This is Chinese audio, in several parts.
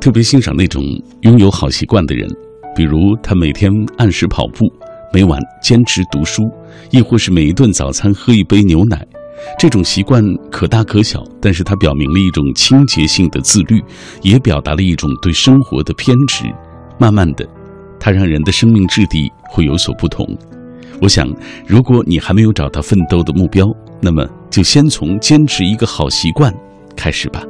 特别欣赏那种拥有好习惯的人，比如他每天按时跑步，每晚坚持读书，亦或是每一顿早餐喝一杯牛奶。这种习惯可大可小，但是它表明了一种清洁性的自律，也表达了一种对生活的偏执。慢慢的，它让人的生命质地会有所不同。我想，如果你还没有找到奋斗的目标，那么就先从坚持一个好习惯开始吧。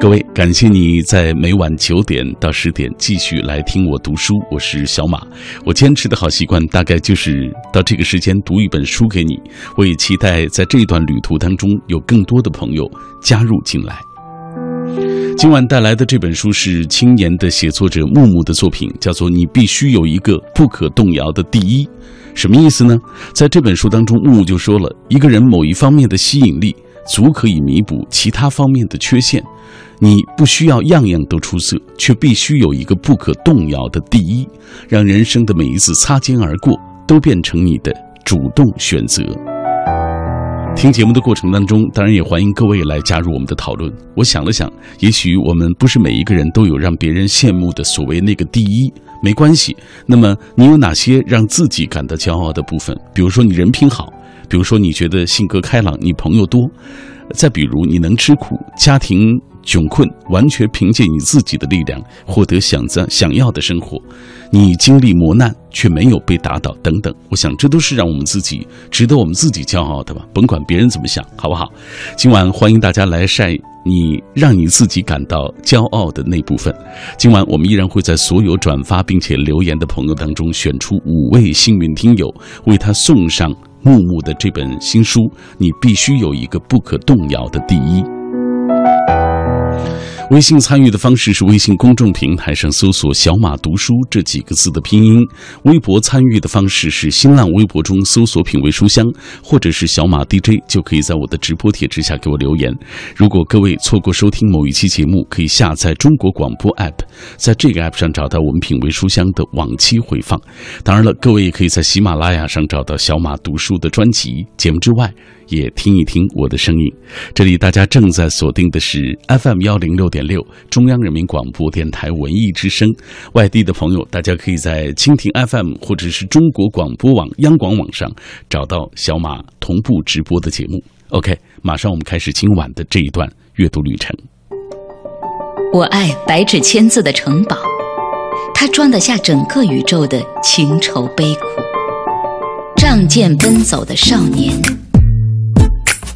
各位，感谢你在每晚九点到十点继续来听我读书。我是小马，我坚持的好习惯大概就是到这个时间读一本书给你。我也期待在这段旅途当中有更多的朋友加入进来。今晚带来的这本书是青年的写作者木木的作品，叫做《你必须有一个不可动摇的第一》。什么意思呢？在这本书当中，木木就说了一个人某一方面的吸引力，足可以弥补其他方面的缺陷。你不需要样样都出色，却必须有一个不可动摇的第一，让人生的每一次擦肩而过都变成你的主动选择。听节目的过程当中，当然也欢迎各位来加入我们的讨论。我想了想，也许我们不是每一个人都有让别人羡慕的所谓那个第一，没关系。那么你有哪些让自己感到骄傲的部分？比如说你人品好，比如说你觉得性格开朗，你朋友多，再比如你能吃苦，家庭。窘困，完全凭借你自己的力量获得想在想要的生活。你经历磨难却没有被打倒，等等。我想这都是让我们自己值得我们自己骄傲的吧。甭管别人怎么想，好不好？今晚欢迎大家来晒你让你自己感到骄傲的那部分。今晚我们依然会在所有转发并且留言的朋友当中选出五位幸运听友，为他送上木木的这本新书。你必须有一个不可动摇的第一。微信参与的方式是微信公众平台上搜索“小马读书”这几个字的拼音；微博参与的方式是新浪微博中搜索“品味书香”或者是“小马 DJ”，就可以在我的直播帖之下给我留言。如果各位错过收听某一期节目，可以下载中国广播 app，在这个 app 上找到我们“品味书香”的往期回放。当然了，各位也可以在喜马拉雅上找到“小马读书”的专辑。节目之外。也听一听我的声音。这里大家正在锁定的是 FM 幺零六点六，中央人民广播电台文艺之声。外地的朋友，大家可以在蜻蜓 FM 或者是中国广播网、央广网上找到小马同步直播的节目。OK，马上我们开始今晚的这一段阅读旅程。我爱白纸千字的城堡，它装得下整个宇宙的情愁悲苦。仗剑奔走的少年。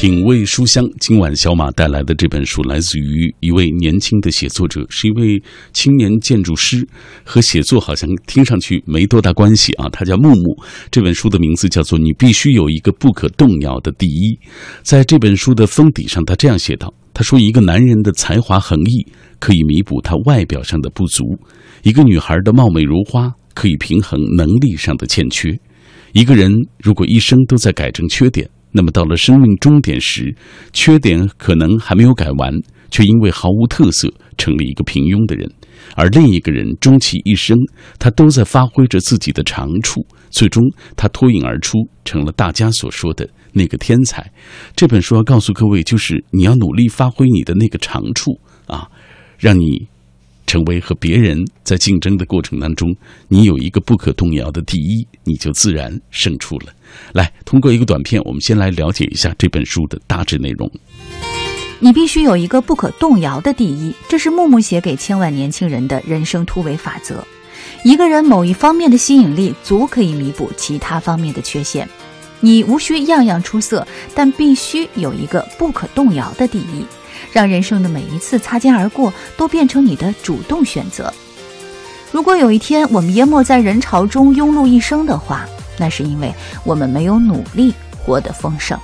品味书香，今晚小马带来的这本书来自于一位年轻的写作者，是一位青年建筑师，和写作好像听上去没多大关系啊。他叫木木，这本书的名字叫做《你必须有一个不可动摇的第一》。在这本书的封底上，他这样写道：“他说，一个男人的才华横溢可以弥补他外表上的不足；一个女孩的貌美如花可以平衡能力上的欠缺；一个人如果一生都在改正缺点。”那么到了生命终点时，缺点可能还没有改完，却因为毫无特色成了一个平庸的人；而另一个人终其一生，他都在发挥着自己的长处，最终他脱颖而出，成了大家所说的那个天才。这本书要告诉各位，就是你要努力发挥你的那个长处啊，让你。成为和别人在竞争的过程当中，你有一个不可动摇的第一，你就自然胜出了。来，通过一个短片，我们先来了解一下这本书的大致内容。你必须有一个不可动摇的第一，这是木木写给千万年轻人的人生突围法则。一个人某一方面的吸引力，足可以弥补其他方面的缺陷。你无需样样出色，但必须有一个不可动摇的第一。让人生的每一次擦肩而过都变成你的主动选择。如果有一天我们淹没在人潮中庸碌一生的话，那是因为我们没有努力活得丰盛。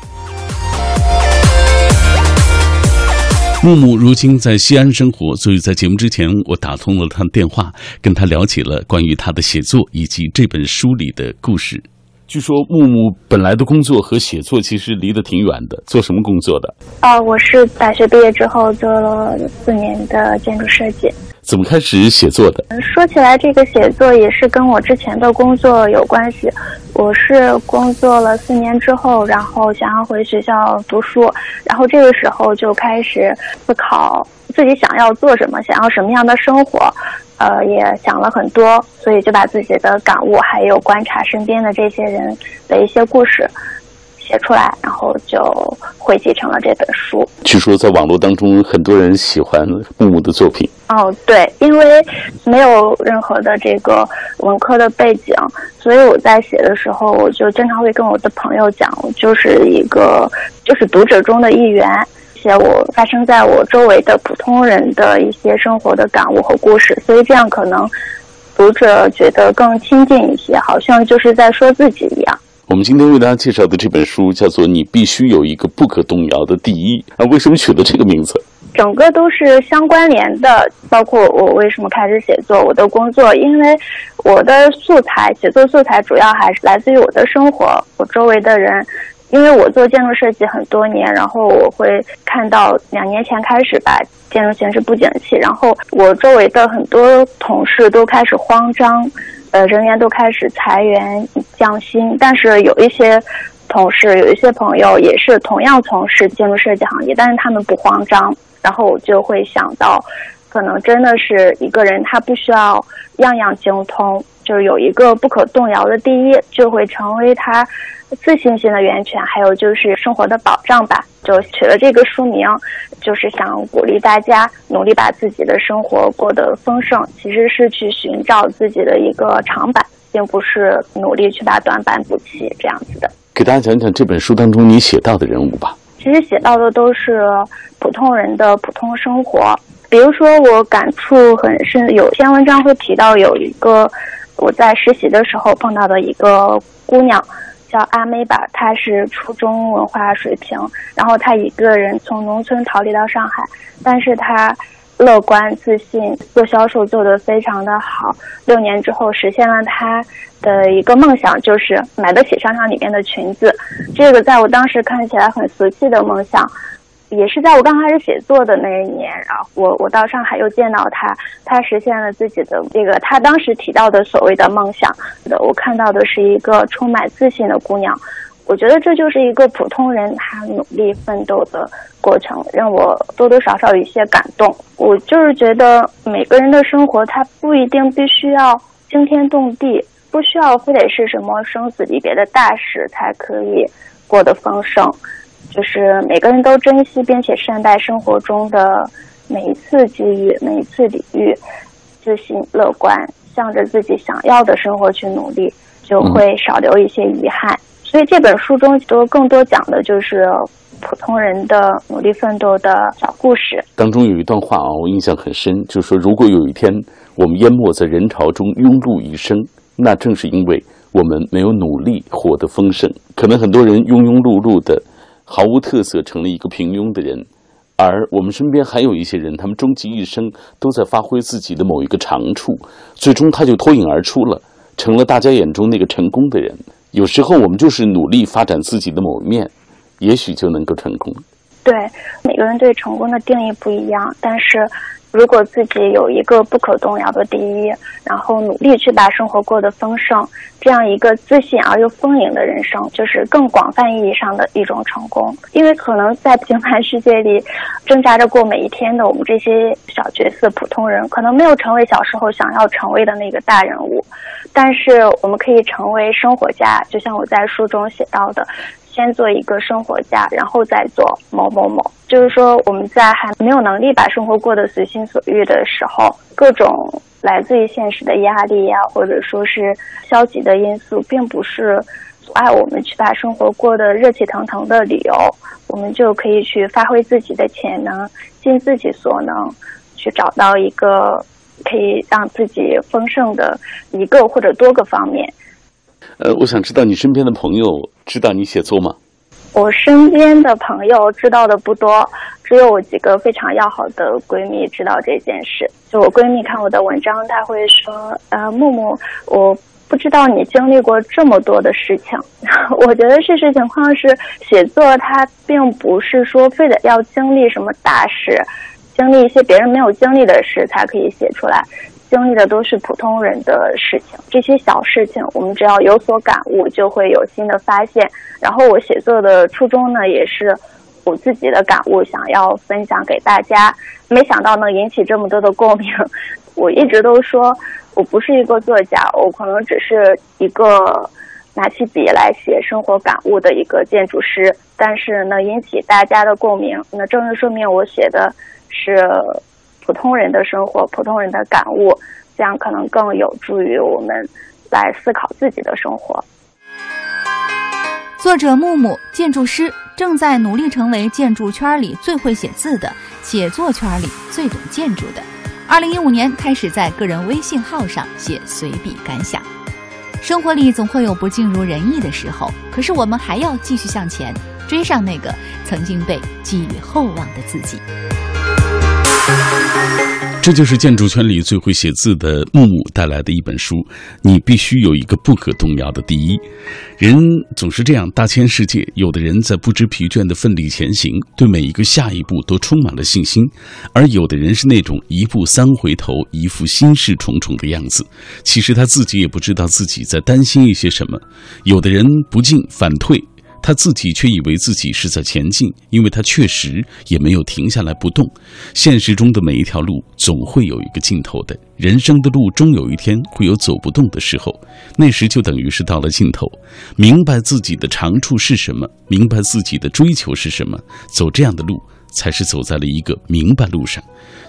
木木如今在西安生活，所以在节目之前，我打通了他的电话，跟他聊起了关于他的写作以及这本书里的故事。据说木木本来的工作和写作其实离得挺远的，做什么工作的？哦，我是大学毕业之后做了四年的建筑设计。怎么开始写作的？说起来，这个写作也是跟我之前的工作有关系。我是工作了四年之后，然后想要回学校读书，然后这个时候就开始思考自己想要做什么，想要什么样的生活。呃，也想了很多，所以就把自己的感悟，还有观察身边的这些人的一些故事写出来，然后就汇集成了这本书。据说在网络当中，很多人喜欢木木的作品。哦，对，因为没有任何的这个文科的背景，所以我在写的时候，我就经常会跟我的朋友讲，我就是一个就是读者中的一员。写我发生在我周围的普通人的一些生活的感悟和故事，所以这样可能读者觉得更亲近一些，好像就是在说自己一样。我们今天为大家介绍的这本书叫做《你必须有一个不可动摇的第一》，啊，为什么取了这个名字？整个都是相关联的，包括我为什么开始写作，我的工作，因为我的素材写作素材主要还是来自于我的生活，我周围的人。因为我做建筑设计很多年，然后我会看到两年前开始吧，建筑形势不景气，然后我周围的很多同事都开始慌张，呃，人员都开始裁员降薪。但是有一些同事，有一些朋友也是同样从事建筑设计行业，但是他们不慌张。然后我就会想到，可能真的是一个人他不需要样样精通，就是有一个不可动摇的第一，就会成为他。自信心的源泉，还有就是生活的保障吧。就取了这个书名，就是想鼓励大家努力把自己的生活过得丰盛。其实是去寻找自己的一个长板，并不是努力去把短板补齐这样子的。给大家讲讲这本书当中你写到的人物吧。其实写到的都是普通人的普通生活。比如说，我感触很深，有篇文章会提到有一个我在实习的时候碰到的一个姑娘。叫阿妹吧，她是初中文化水平，然后她一个人从农村逃离到上海，但是她乐观自信，做销售做得非常的好，六年之后实现了她的一个梦想，就是买得起商场里面的裙子，这个在我当时看起来很俗气的梦想。也是在我刚开始写作的那一年，然后我我到上海又见到他，他实现了自己的这个他当时提到的所谓的梦想。的我看到的是一个充满自信的姑娘，我觉得这就是一个普通人他努力奋斗的过程，让我多多少少有一些感动。我就是觉得每个人的生活他不一定必须要惊天动地，不需要非得是什么生死离别的大事才可以过得丰盛。就是每个人都珍惜并且善待生活中的每一次机遇、每一次礼遇，自信乐观，向着自己想要的生活去努力，就会少留一些遗憾。所以这本书中都更多讲的就是普通人的努力奋斗的小故事。当中有一段话啊，我印象很深，就是说如果有一天我们淹没在人潮中庸碌一生，那正是因为我们没有努力活得丰盛。可能很多人庸庸碌碌的。毫无特色，成了一个平庸的人，而我们身边还有一些人，他们终其一生都在发挥自己的某一个长处，最终他就脱颖而出了，成了大家眼中那个成功的人。有时候我们就是努力发展自己的某一面，也许就能够成功。对，每个人对成功的定义不一样，但是。如果自己有一个不可动摇的第一，然后努力去把生活过得丰盛，这样一个自信而又丰盈的人生，就是更广泛意义上的一种成功。因为可能在平凡世界里挣扎着过每一天的我们这些小角色、普通人，可能没有成为小时候想要成为的那个大人物，但是我们可以成为生活家，就像我在书中写到的。先做一个生活家，然后再做某某某。就是说，我们在还没有能力把生活过得随心所欲的时候，各种来自于现实的压力呀，或者说是消极的因素，并不是阻碍我们去把生活过得热气腾腾的理由。我们就可以去发挥自己的潜能，尽自己所能，去找到一个可以让自己丰盛的一个或者多个方面。呃，我想知道你身边的朋友知道你写作吗？我身边的朋友知道的不多，只有我几个非常要好的闺蜜知道这件事。就我闺蜜看我的文章，她会说：“呃，木木，我不知道你经历过这么多的事情。”我觉得事实情况是，写作它并不是说非得要经历什么大事，经历一些别人没有经历的事才可以写出来。经历的都是普通人的事情，这些小事情，我们只要有所感悟，就会有新的发现。然后我写作的初衷呢，也是。我自己的感悟想要分享给大家，没想到能引起这么多的共鸣。我一直都说我不是一个作家，我可能只是一个拿起笔来写生活感悟的一个建筑师。但是能引起大家的共鸣，那正是说明我写的是普通人的生活、普通人的感悟，这样可能更有助于我们来思考自己的生活。作者木木，建筑师。正在努力成为建筑圈里最会写字的，写作圈里最懂建筑的。二零一五年开始在个人微信号上写随笔感想。生活里总会有不尽如人意的时候，可是我们还要继续向前，追上那个曾经被寄予厚望的自己。这就是建筑圈里最会写字的木木带来的一本书。你必须有一个不可动摇的第一。人总是这样大千世界，有的人在不知疲倦的奋力前行，对每一个下一步都充满了信心；而有的人是那种一步三回头，一副心事重重的样子。其实他自己也不知道自己在担心一些什么。有的人不进反退。他自己却以为自己是在前进，因为他确实也没有停下来不动。现实中的每一条路总会有一个尽头的，人生的路终有一天会有走不动的时候，那时就等于是到了尽头。明白自己的长处是什么，明白自己的追求是什么，走这样的路才是走在了一个明白路上。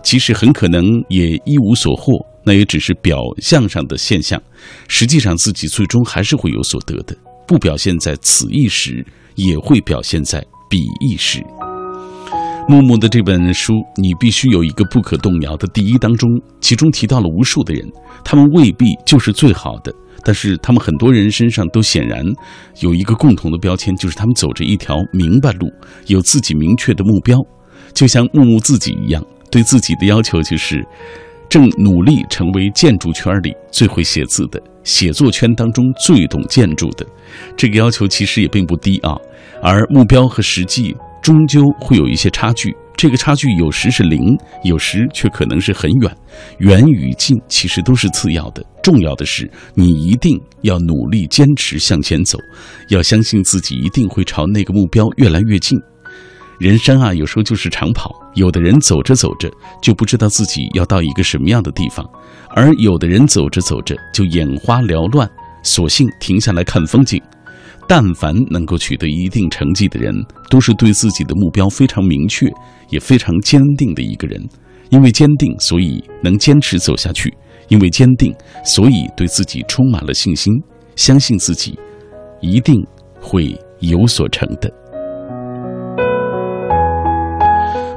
其实很可能也一无所获，那也只是表象上的现象，实际上自己最终还是会有所得的。不表现在此一时，也会表现在彼一时。木木的这本书，你必须有一个不可动摇的第一当中，其中提到了无数的人，他们未必就是最好的，但是他们很多人身上都显然有一个共同的标签，就是他们走着一条明白路，有自己明确的目标，就像木木自己一样，对自己的要求就是。正努力成为建筑圈里最会写字的，写作圈当中最懂建筑的，这个要求其实也并不低啊。而目标和实际终究会有一些差距，这个差距有时是零，有时却可能是很远。远与近其实都是次要的，重要的是你一定要努力坚持向前走，要相信自己一定会朝那个目标越来越近。人生啊，有时候就是长跑。有的人走着走着就不知道自己要到一个什么样的地方，而有的人走着走着就眼花缭乱，索性停下来看风景。但凡能够取得一定成绩的人，都是对自己的目标非常明确，也非常坚定的一个人。因为坚定，所以能坚持走下去；因为坚定，所以对自己充满了信心，相信自己一定会有所成的。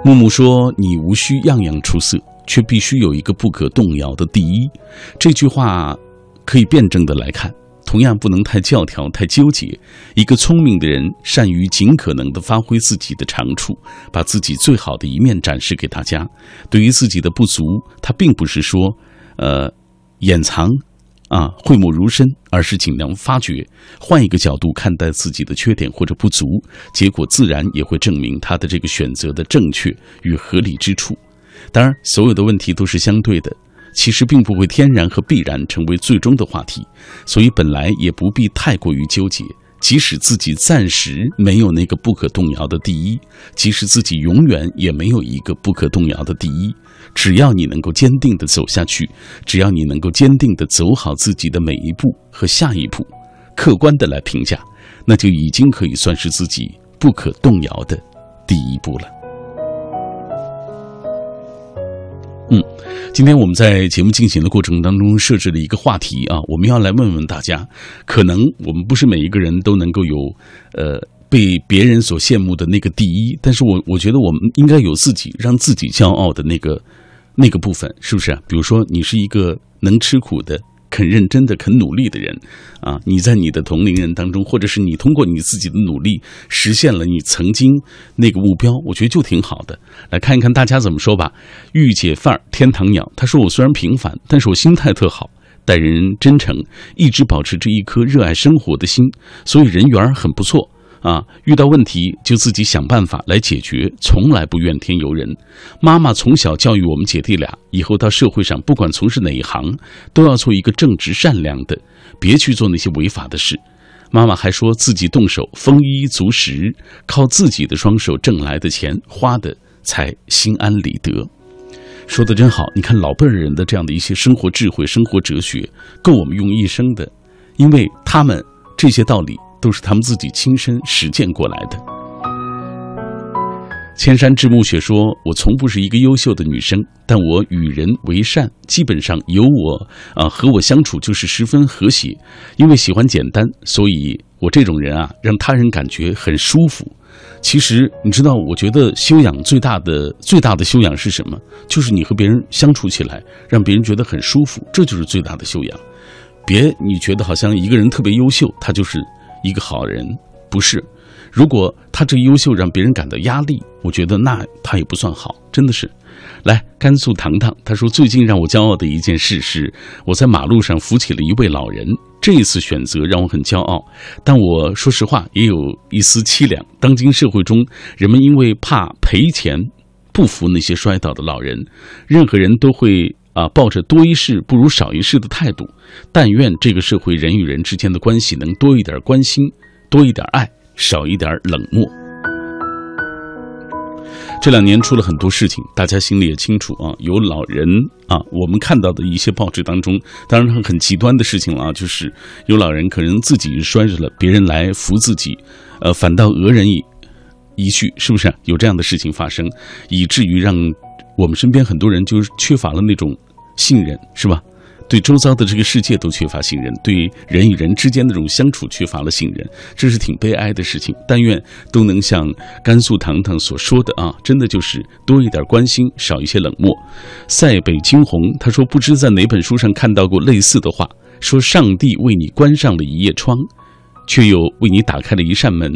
木木说：“你无需样样出色，却必须有一个不可动摇的第一。”这句话可以辩证的来看，同样不能太教条、太纠结。一个聪明的人，善于尽可能的发挥自己的长处，把自己最好的一面展示给大家。对于自己的不足，他并不是说，呃，掩藏。啊，讳莫如深，而是尽量发掘，换一个角度看待自己的缺点或者不足，结果自然也会证明他的这个选择的正确与合理之处。当然，所有的问题都是相对的，其实并不会天然和必然成为最终的话题，所以本来也不必太过于纠结。即使自己暂时没有那个不可动摇的第一，即使自己永远也没有一个不可动摇的第一。只要你能够坚定地走下去，只要你能够坚定地走好自己的每一步和下一步，客观地来评价，那就已经可以算是自己不可动摇的第一步了。嗯，今天我们在节目进行的过程当中设置了一个话题啊，我们要来问问大家，可能我们不是每一个人都能够有，呃。被别人所羡慕的那个第一，但是我我觉得我们应该有自己让自己骄傲的那个那个部分，是不是？比如说，你是一个能吃苦的肯认真的、肯努力的人，啊，你在你的同龄人当中，或者是你通过你自己的努力实现了你曾经那个目标，我觉得就挺好的。来看一看大家怎么说吧。御姐范儿天堂鸟，他说我虽然平凡，但是我心态特好，待人真诚，一直保持着一颗热爱生活的心，所以人缘很不错。啊，遇到问题就自己想办法来解决，从来不怨天尤人。妈妈从小教育我们姐弟俩，以后到社会上，不管从事哪一行，都要做一个正直善良的，别去做那些违法的事。妈妈还说自己动手丰衣足食，靠自己的双手挣来的钱花的才心安理得。说的真好，你看老辈人的这样的一些生活智慧、生活哲学，够我们用一生的，因为他们这些道理。都是他们自己亲身实践过来的。千山之暮雪说：“我从不是一个优秀的女生，但我与人为善，基本上有我啊和我相处就是十分和谐。因为喜欢简单，所以我这种人啊，让他人感觉很舒服。其实你知道，我觉得修养最大的最大的修养是什么？就是你和别人相处起来，让别人觉得很舒服，这就是最大的修养。别你觉得好像一个人特别优秀，他就是。”一个好人不是，如果他这优秀让别人感到压力，我觉得那他也不算好，真的是。来，甘肃糖糖他说，最近让我骄傲的一件事是，我在马路上扶起了一位老人，这一次选择让我很骄傲，但我说实话也有一丝凄凉。当今社会中，人们因为怕赔钱，不扶那些摔倒的老人，任何人都会。啊，抱着多一事不如少一事的态度，但愿这个社会人与人之间的关系能多一点关心，多一点爱，少一点冷漠。这两年出了很多事情，大家心里也清楚啊。有老人啊，我们看到的一些报纸当中，当然很极端的事情了啊，就是有老人可能自己摔着了，别人来扶自己，呃，反倒讹人一一句，是不是有这样的事情发生，以至于让。我们身边很多人就是缺乏了那种信任，是吧？对周遭的这个世界都缺乏信任，对人与人之间那种相处缺乏了信任，这是挺悲哀的事情。但愿都能像甘肃糖糖所说的啊，真的就是多一点关心，少一些冷漠。塞北惊鸿他说，不知在哪本书上看到过类似的话，说上帝为你关上了一夜窗，却又为你打开了一扇门，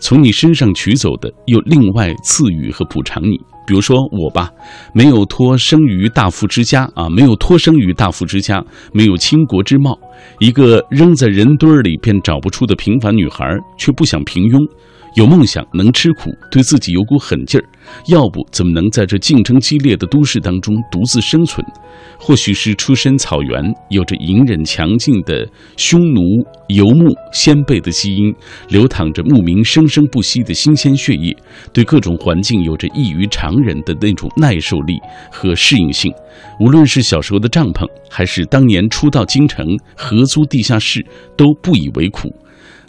从你身上取走的又另外赐予和补偿你。比如说我吧，没有托生于大富之家啊，没有托生于大富之家，没有倾国之貌，一个扔在人堆里便找不出的平凡女孩，却不想平庸。有梦想，能吃苦，对自己有股狠劲儿，要不怎么能在这竞争激烈的都市当中独自生存？或许是出身草原，有着隐忍强劲的匈奴游牧先辈的基因，流淌着牧民生生不息的新鲜血液，对各种环境有着异于常人的那种耐受力和适应性。无论是小时候的帐篷，还是当年初到京城合租地下室，都不以为苦。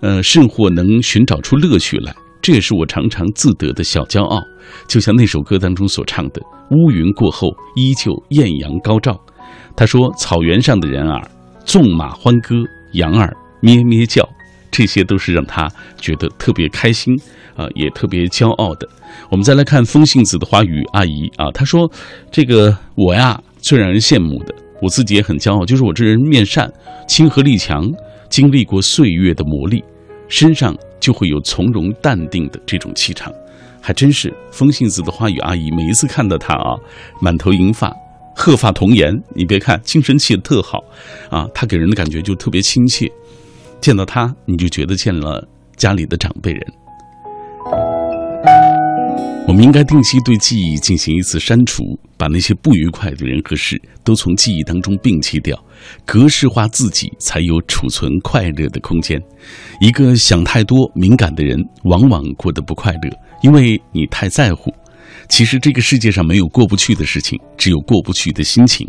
呃，甚或能寻找出乐趣来，这也是我常常自得的小骄傲。就像那首歌当中所唱的：“乌云过后，依旧艳阳高照。”他说：“草原上的人儿，纵马欢歌，羊儿咩咩叫，这些都是让他觉得特别开心啊，也特别骄傲的。”我们再来看风信子的花语阿姨啊，她说：“这个我呀，最让人羡慕的，我自己也很骄傲，就是我这人面善，亲和力强。”经历过岁月的磨砺，身上就会有从容淡定的这种气场，还真是风信子的花语阿姨。每一次看到她啊，满头银发，鹤发童颜，你别看精神气特好，啊，她给人的感觉就特别亲切。见到她，你就觉得见了家里的长辈人。我们应该定期对记忆进行一次删除，把那些不愉快的人和事都从记忆当中摒弃掉，格式化自己，才有储存快乐的空间。一个想太多、敏感的人，往往过得不快乐，因为你太在乎。其实这个世界上没有过不去的事情，只有过不去的心情。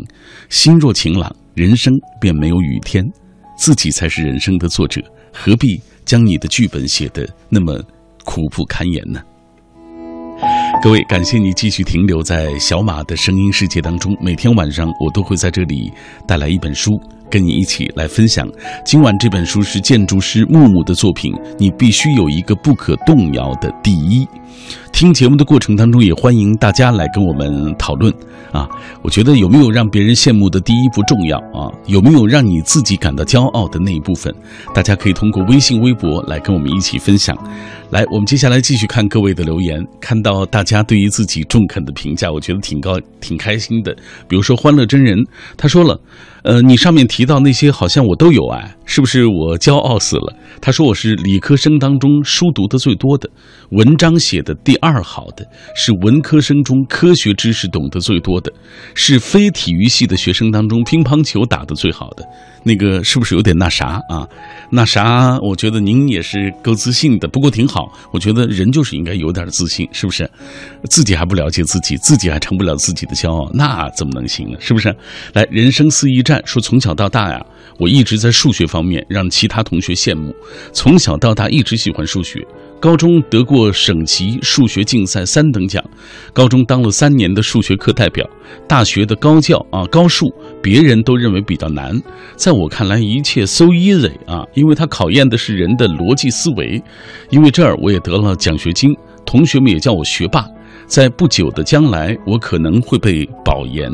心若晴朗，人生便没有雨天。自己才是人生的作者，何必将你的剧本写得那么苦不堪言呢？各位，感谢你继续停留在小马的声音世界当中。每天晚上，我都会在这里带来一本书，跟你一起来分享。今晚这本书是建筑师木木的作品，你必须有一个不可动摇的第一。听节目的过程当中，也欢迎大家来跟我们讨论啊。我觉得有没有让别人羡慕的第一不重要啊，有没有让你自己感到骄傲的那一部分，大家可以通过微信、微博来跟我们一起分享。来，我们接下来继续看各位的留言，看到大家对于自己中肯的评价，我觉得挺高、挺开心的。比如说欢乐真人，他说了。呃，你上面提到那些好像我都有哎，是不是我骄傲死了？他说我是理科生当中书读的最多的，文章写的第二好的，是文科生中科学知识懂得最多的，是非体育系的学生当中乒乓球打得最好的。那个是不是有点那啥啊？那啥，我觉得您也是够自信的，不过挺好。我觉得人就是应该有点自信，是不是？自己还不了解自己，自己还成不了自己的骄傲，那怎么能行呢？是不是？来，人生四驿站说，从小到大呀，我一直在数学方面让其他同学羡慕，从小到大一直喜欢数学。高中得过省级数学竞赛三等奖，高中当了三年的数学课代表，大学的高教啊高数，别人都认为比较难，在我看来一切 so easy 啊，因为它考验的是人的逻辑思维，因为这儿我也得了奖学金，同学们也叫我学霸，在不久的将来我可能会被保研。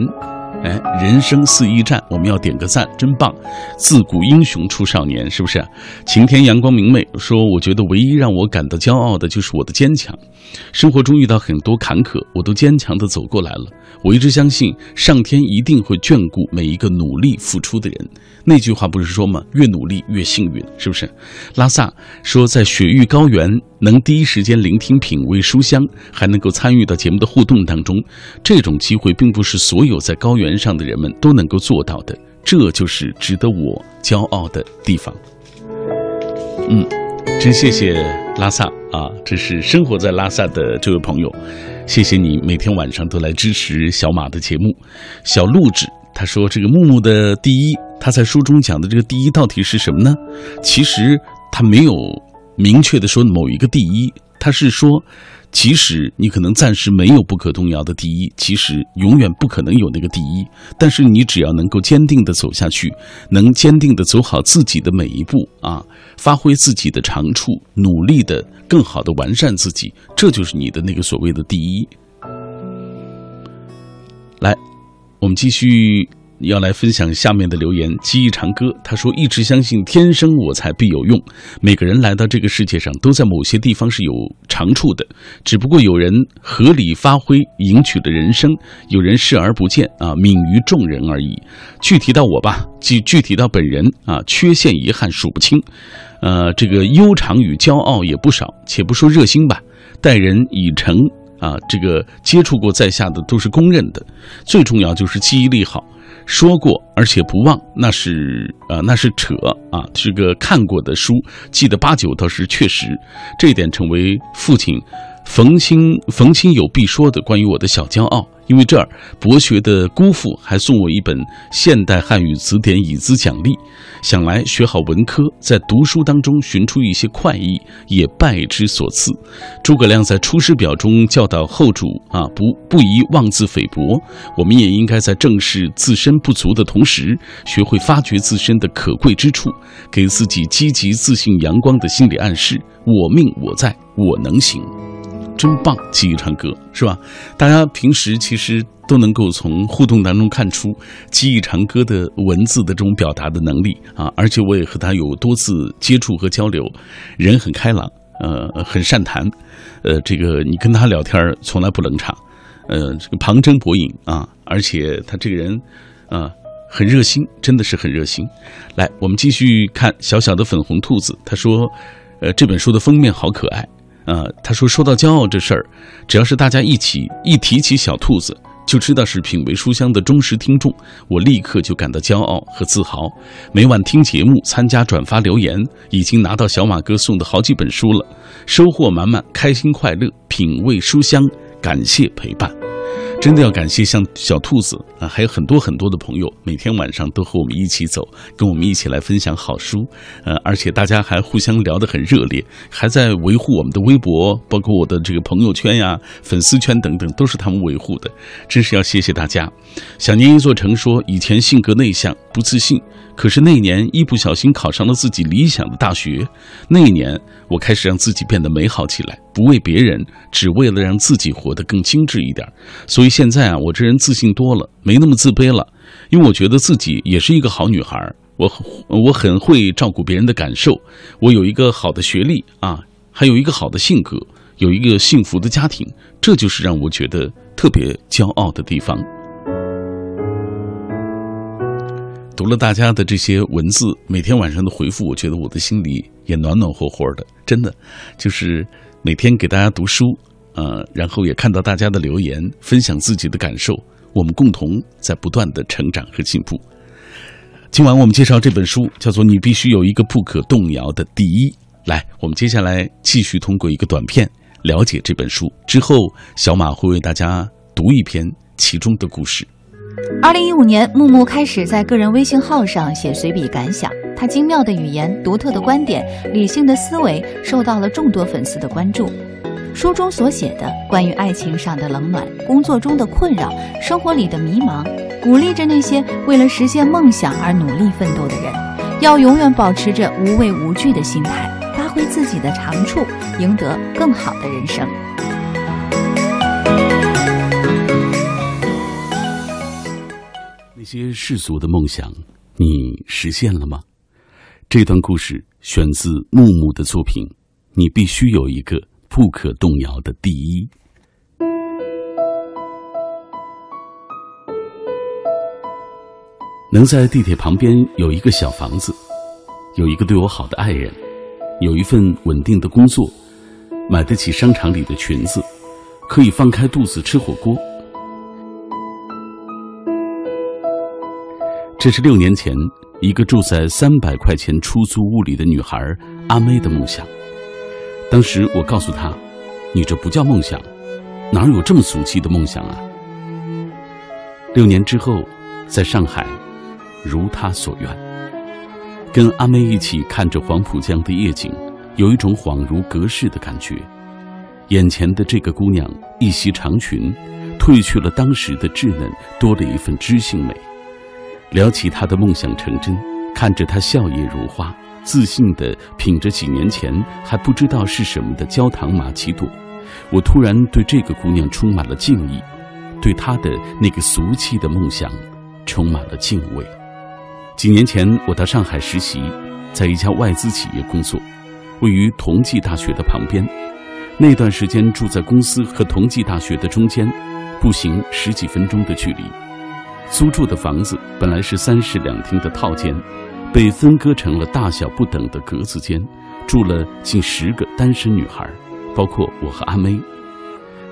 哎，人生四驿站，我们要点个赞，真棒！自古英雄出少年，是不是？晴天阳光明媚，说我觉得唯一让我感到骄傲的就是我的坚强。生活中遇到很多坎坷，我都坚强的走过来了。我一直相信上天一定会眷顾每一个努力付出的人。那句话不是说吗？越努力越幸运，是不是？拉萨说，在雪域高原能第一时间聆听品味书香，还能够参与到节目的互动当中，这种机会并不是所有在高原上的人们都能够做到的。这就是值得我骄傲的地方。嗯，真谢谢拉萨啊！这是生活在拉萨的这位朋友，谢谢你每天晚上都来支持小马的节目。小录制。他说：“这个木木的第一，他在书中讲的这个第一到底是什么呢？其实他没有明确的说某一个第一，他是说，其实你可能暂时没有不可动摇的第一，其实永远不可能有那个第一。但是你只要能够坚定的走下去，能坚定的走好自己的每一步啊，发挥自己的长处，努力的更好的完善自己，这就是你的那个所谓的第一。来。”我们继续要来分享下面的留言。记忆长歌他说：“一直相信天生我材必有用，每个人来到这个世界上都在某些地方是有长处的，只不过有人合理发挥，赢取了人生；有人视而不见，啊，泯于众人而已。具体到我吧，具具体到本人啊，缺陷遗憾数不清，呃，这个悠长与骄傲也不少。且不说热心吧，待人以诚。”啊，这个接触过在下的都是公认的，最重要就是记忆力好，说过而且不忘，那是啊，那是扯啊，是个看过的书记得八九倒是确实，这一点成为父亲逢亲逢亲有必说的关于我的小骄傲。因为这儿博学的姑父还送我一本现代汉语词典以资奖励，想来学好文科，在读书当中寻出一些快意，也拜之所赐。诸葛亮在《出师表》中教导后主啊，不不宜妄自菲薄。我们也应该在正视自身不足的同时，学会发掘自身的可贵之处，给自己积极、自信、阳光的心理暗示：我命我在，我能行。真棒，记忆长歌是吧？大家平时其实都能够从互动当中看出记忆长歌的文字的这种表达的能力啊！而且我也和他有多次接触和交流，人很开朗，呃，很善谈，呃，这个你跟他聊天从来不冷场，呃，这个旁征博引啊！而且他这个人啊，很热心，真的是很热心。来，我们继续看小小的粉红兔子，他说，呃，这本书的封面好可爱。呃，他说说到骄傲这事儿，只要是大家一起一提起小兔子，就知道是品味书香的忠实听众，我立刻就感到骄傲和自豪。每晚听节目、参加转发留言，已经拿到小马哥送的好几本书了，收获满满，开心快乐，品味书香，感谢陪伴。真的要感谢像小兔子啊，还有很多很多的朋友，每天晚上都和我们一起走，跟我们一起来分享好书，呃，而且大家还互相聊得很热烈，还在维护我们的微博，包括我的这个朋友圈呀、粉丝圈等等，都是他们维护的，真是要谢谢大家。想念一座城说，以前性格内向，不自信。可是那一年一不小心考上了自己理想的大学，那一年我开始让自己变得美好起来，不为别人，只为了让自己活得更精致一点。所以现在啊，我这人自信多了，没那么自卑了，因为我觉得自己也是一个好女孩，我我很会照顾别人的感受，我有一个好的学历啊，还有一个好的性格，有一个幸福的家庭，这就是让我觉得特别骄傲的地方。读了大家的这些文字，每天晚上的回复，我觉得我的心里也暖暖和和的。真的，就是每天给大家读书，呃，然后也看到大家的留言，分享自己的感受，我们共同在不断的成长和进步。今晚我们介绍这本书，叫做《你必须有一个不可动摇的第一》。来，我们接下来继续通过一个短片了解这本书。之后，小马会为大家读一篇其中的故事。二零一五年，木木开始在个人微信号上写随笔感想。他精妙的语言、独特的观点、理性的思维，受到了众多粉丝的关注。书中所写的关于爱情上的冷暖、工作中的困扰、生活里的迷茫，鼓励着那些为了实现梦想而努力奋斗的人，要永远保持着无畏无惧的心态，发挥自己的长处，赢得更好的人生。那些世俗的梦想，你实现了吗？这段故事选自木木的作品。你必须有一个不可动摇的第一。能在地铁旁边有一个小房子，有一个对我好的爱人，有一份稳定的工作，买得起商场里的裙子，可以放开肚子吃火锅。这是六年前一个住在三百块钱出租屋里的女孩阿妹的梦想。当时我告诉她：“你这不叫梦想，哪有这么俗气的梦想啊？”六年之后，在上海，如她所愿，跟阿妹一起看着黄浦江的夜景，有一种恍如隔世的感觉。眼前的这个姑娘一袭长裙，褪去了当时的稚嫩，多了一份知性美。聊起他的梦想成真，看着他笑靥如花，自信地品着几年前还不知道是什么的焦糖玛奇朵，我突然对这个姑娘充满了敬意，对她的那个俗气的梦想充满了敬畏。几年前，我到上海实习，在一家外资企业工作，位于同济大学的旁边。那段时间住在公司和同济大学的中间，步行十几分钟的距离。租住的房子本来是三室两厅的套间，被分割成了大小不等的格子间，住了近十个单身女孩，包括我和阿妹。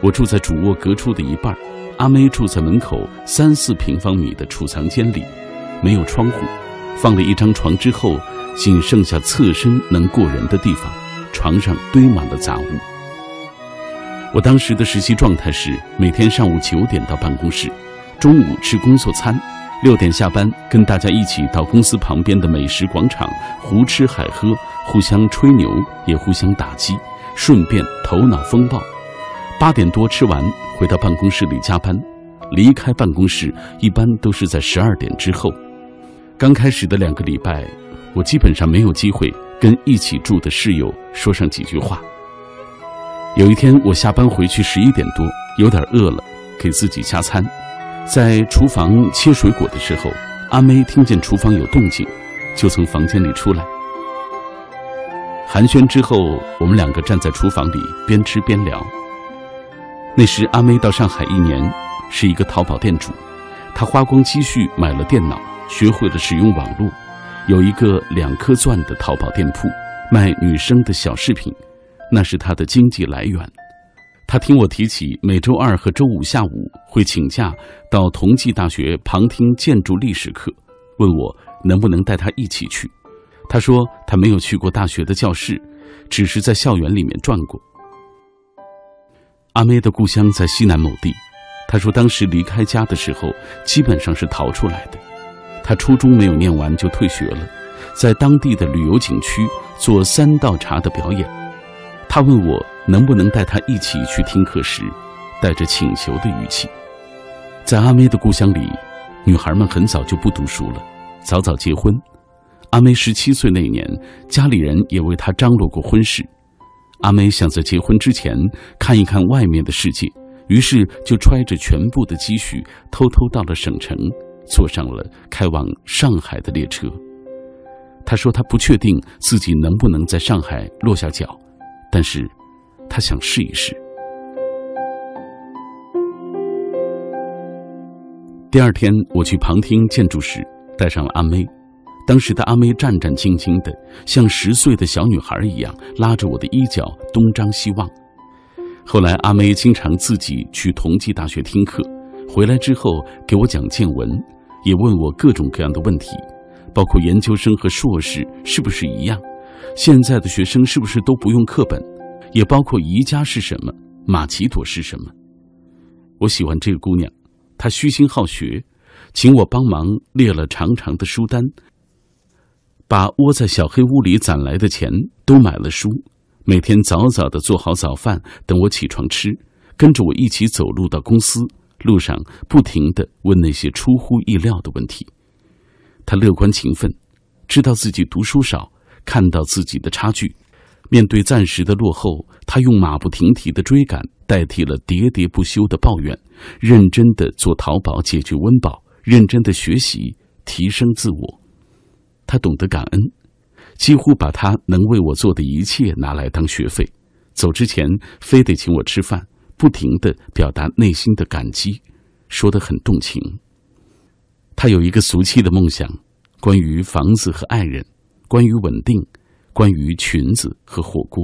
我住在主卧隔出的一半，阿妹住在门口三四平方米的储藏间里，没有窗户，放了一张床之后，仅剩下侧身能过人的地方，床上堆满了杂物。我当时的实习状态是每天上午九点到办公室。中午吃工作餐，六点下班，跟大家一起到公司旁边的美食广场胡吃海喝，互相吹牛，也互相打击，顺便头脑风暴。八点多吃完，回到办公室里加班。离开办公室一般都是在十二点之后。刚开始的两个礼拜，我基本上没有机会跟一起住的室友说上几句话。有一天我下班回去十一点多，有点饿了，给自己加餐。在厨房切水果的时候，阿妹听见厨房有动静，就从房间里出来。寒暄之后，我们两个站在厨房里边吃边聊。那时阿妹到上海一年，是一个淘宝店主，她花光积蓄买了电脑，学会了使用网络，有一个两颗钻的淘宝店铺，卖女生的小饰品，那是她的经济来源。他听我提起每周二和周五下午会请假到同济大学旁听建筑历史课，问我能不能带他一起去。他说他没有去过大学的教室，只是在校园里面转过。阿妹的故乡在西南某地，他说当时离开家的时候基本上是逃出来的。他初中没有念完就退学了，在当地的旅游景区做三道茶的表演。他问我。能不能带他一起去听课时，带着请求的语气。在阿妹的故乡里，女孩们很早就不读书了，早早结婚。阿梅十七岁那年，家里人也为她张罗过婚事。阿梅想在结婚之前看一看外面的世界，于是就揣着全部的积蓄，偷偷到了省城，坐上了开往上海的列车。她说她不确定自己能不能在上海落下脚，但是他想试一试。第二天，我去旁听建筑时，带上了阿妹。当时的阿妹战战兢兢的，像十岁的小女孩一样，拉着我的衣角东张西望。后来，阿妹经常自己去同济大学听课，回来之后给我讲见闻，也问我各种各样的问题，包括研究生和硕士是不是一样，现在的学生是不是都不用课本，也包括宜家是什么，马奇朵是什么。我喜欢这个姑娘，她虚心好学，请我帮忙列了长长的书单。把窝在小黑屋里攒来的钱都买了书，每天早早的做好早饭等我起床吃，跟着我一起走路到公司，路上不停的问那些出乎意料的问题。他乐观勤奋，知道自己读书少，看到自己的差距，面对暂时的落后，他用马不停蹄的追赶代替了喋喋不休的抱怨，认真的做淘宝解决温饱，认真的学习提升自我。他懂得感恩，几乎把他能为我做的一切拿来当学费。走之前非得请我吃饭，不停的表达内心的感激，说得很动情。他有一个俗气的梦想，关于房子和爱人，关于稳定，关于裙子和火锅。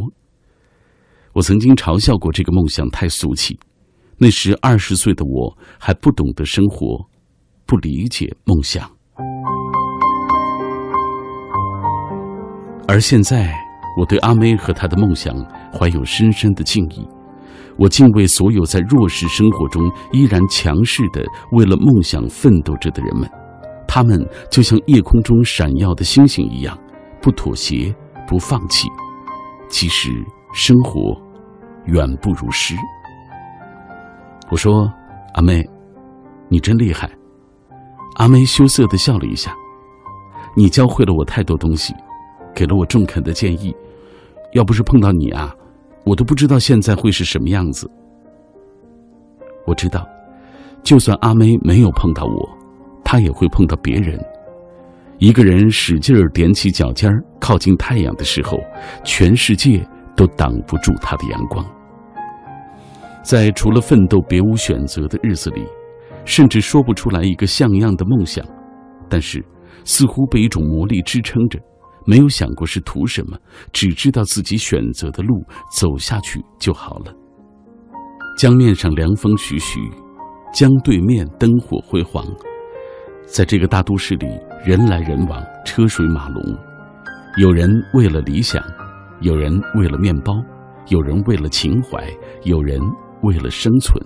我曾经嘲笑过这个梦想太俗气，那时二十岁的我还不懂得生活，不理解梦想。而现在，我对阿妹和她的梦想怀有深深的敬意。我敬畏所有在弱势生活中依然强势的为了梦想奋斗着的人们，他们就像夜空中闪耀的星星一样，不妥协，不放弃，其实生活远不如诗。我说：“阿妹，你真厉害。”阿妹羞涩的笑了一下：“你教会了我太多东西。”给了我中肯的建议，要不是碰到你啊，我都不知道现在会是什么样子。我知道，就算阿妹没有碰到我，她也会碰到别人。一个人使劲儿踮起脚尖儿靠近太阳的时候，全世界都挡不住他的阳光。在除了奋斗别无选择的日子里，甚至说不出来一个像样的梦想，但是似乎被一种魔力支撑着。没有想过是图什么，只知道自己选择的路走下去就好了。江面上凉风徐徐，江对面灯火辉煌。在这个大都市里，人来人往，车水马龙。有人为了理想，有人为了面包，有人为了情怀，有人为了生存。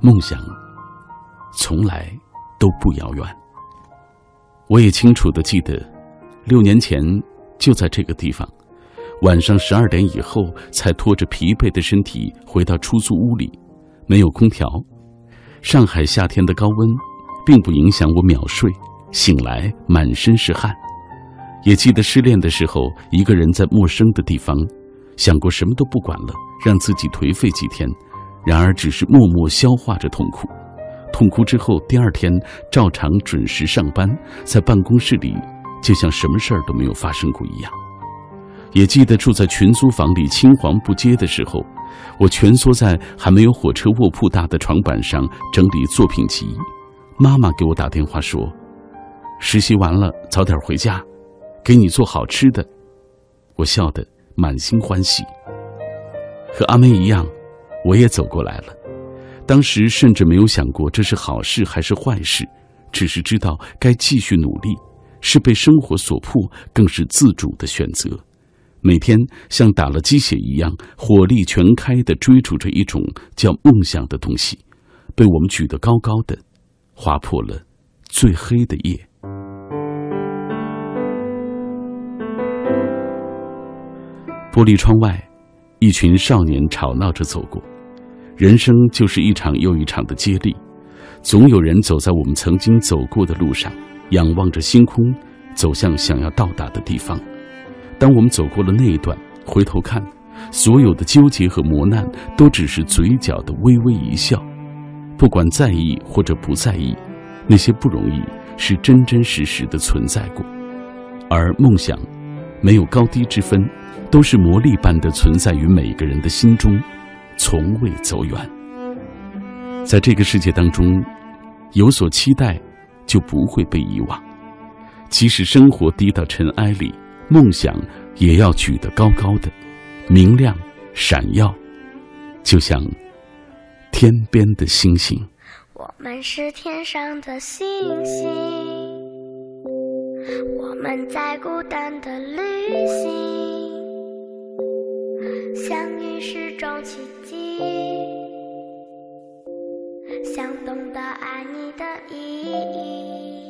梦想从来都不遥远。我也清楚的记得。六年前，就在这个地方，晚上十二点以后才拖着疲惫的身体回到出租屋里，没有空调。上海夏天的高温，并不影响我秒睡，醒来满身是汗。也记得失恋的时候，一个人在陌生的地方，想过什么都不管了，让自己颓废几天，然而只是默默消化着痛苦。痛哭之后，第二天照常准时上班，在办公室里。就像什么事儿都没有发生过一样。也记得住在群租房里青黄不接的时候，我蜷缩在还没有火车卧铺大的床板上整理作品集。妈妈给我打电话说：“实习完了，早点回家，给你做好吃的。”我笑得满心欢喜。和阿妹一样，我也走过来了。当时甚至没有想过这是好事还是坏事，只是知道该继续努力。是被生活所迫，更是自主的选择。每天像打了鸡血一样，火力全开的追逐着一种叫梦想的东西，被我们举得高高的，划破了最黑的夜。玻璃窗外，一群少年吵闹着走过。人生就是一场又一场的接力，总有人走在我们曾经走过的路上，仰望着星空，走向想要到达的地方。当我们走过了那一段，回头看，所有的纠结和磨难，都只是嘴角的微微一笑。不管在意或者不在意，那些不容易是真真实实的存在过。而梦想，没有高低之分，都是魔力般的存在于每个人的心中，从未走远。在这个世界当中，有所期待，就不会被遗忘。即使生活低到尘埃里，梦想也要举得高高的，明亮闪耀，就像天边的星星。我们是天上的星星，我们在孤单的旅行，相遇是种奇迹。想懂得爱你的意义。